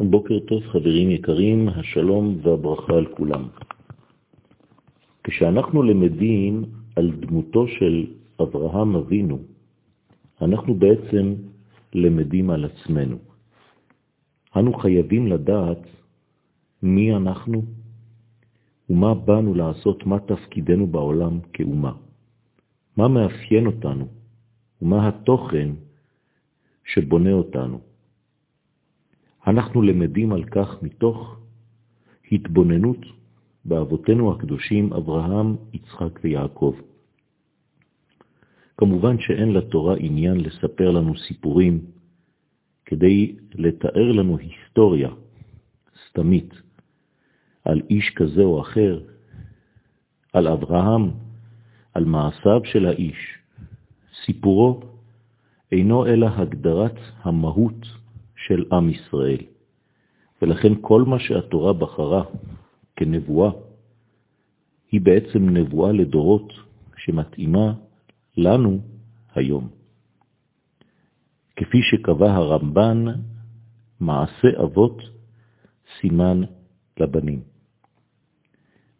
בוקר טוב חברים יקרים, השלום והברכה על כולם. כשאנחנו למדים על דמותו של אברהם אבינו, אנחנו בעצם למדים על עצמנו. אנו חייבים לדעת מי אנחנו ומה באנו לעשות, מה תפקידנו בעולם כאומה. מה מאפיין אותנו ומה התוכן שבונה אותנו. אנחנו למדים על כך מתוך התבוננות באבותינו הקדושים אברהם, יצחק ויעקב. כמובן שאין לתורה עניין לספר לנו סיפורים כדי לתאר לנו היסטוריה סתמית על איש כזה או אחר, על אברהם, על מעשיו של האיש. סיפורו אינו אלא הגדרת המהות של עם ישראל. ולכן כל מה שהתורה בחרה כנבואה, היא בעצם נבואה לדורות שמתאימה לנו היום. כפי שקבע הרמב"ן, מעשה אבות סימן לבנים.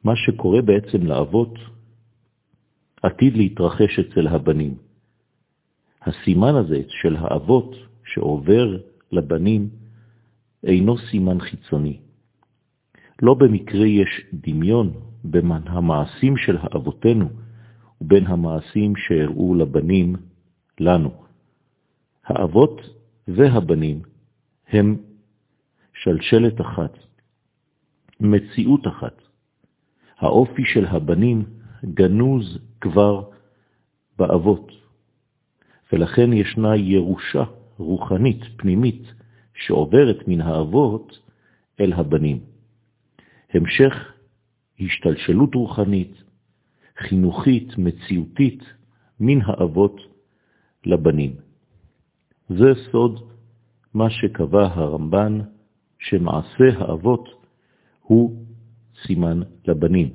מה שקורה בעצם לאבות עתיד להתרחש אצל הבנים. הסימן הזה של האבות שעובר לבנים אינו סימן חיצוני. לא במקרה יש דמיון בין המעשים של האבותינו ובין המעשים שהראו לבנים לנו. האבות והבנים הם שלשלת אחת, מציאות אחת. האופי של הבנים גנוז כבר באבות, ולכן ישנה ירושה רוחנית, פנימית, שעוברת מן האבות אל הבנים. המשך השתלשלות רוחנית, חינוכית, מציאותית, מן האבות לבנים. זה סוד מה שקבע הרמב"ן, שמעשה האבות הוא סימן לבנים.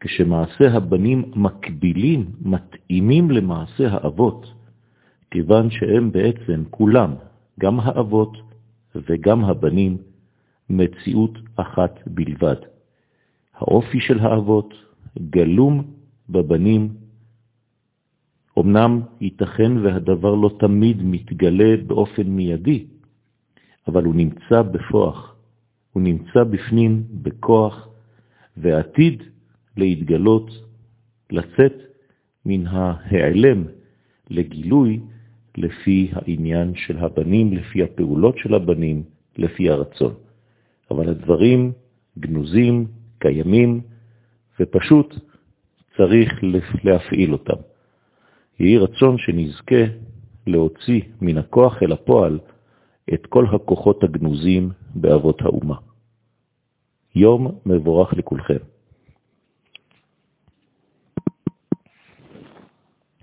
כשמעשה הבנים מקבילים, מתאימים למעשה האבות, כיוון שהם בעצם כולם, גם האבות וגם הבנים, מציאות אחת בלבד. האופי של האבות גלום בבנים. אמנם ייתכן והדבר לא תמיד מתגלה באופן מיידי, אבל הוא נמצא בפוח, הוא נמצא בפנים בכוח, ועתיד להתגלות, לצאת מן ההיעלם לגילוי לפי העניין של הבנים, לפי הפעולות של הבנים, לפי הרצון. אבל הדברים גנוזים, קיימים, ופשוט צריך להפעיל אותם. יהי רצון שנזכה להוציא מן הכוח אל הפועל את כל הכוחות הגנוזים באבות האומה. יום מבורך לכולכם.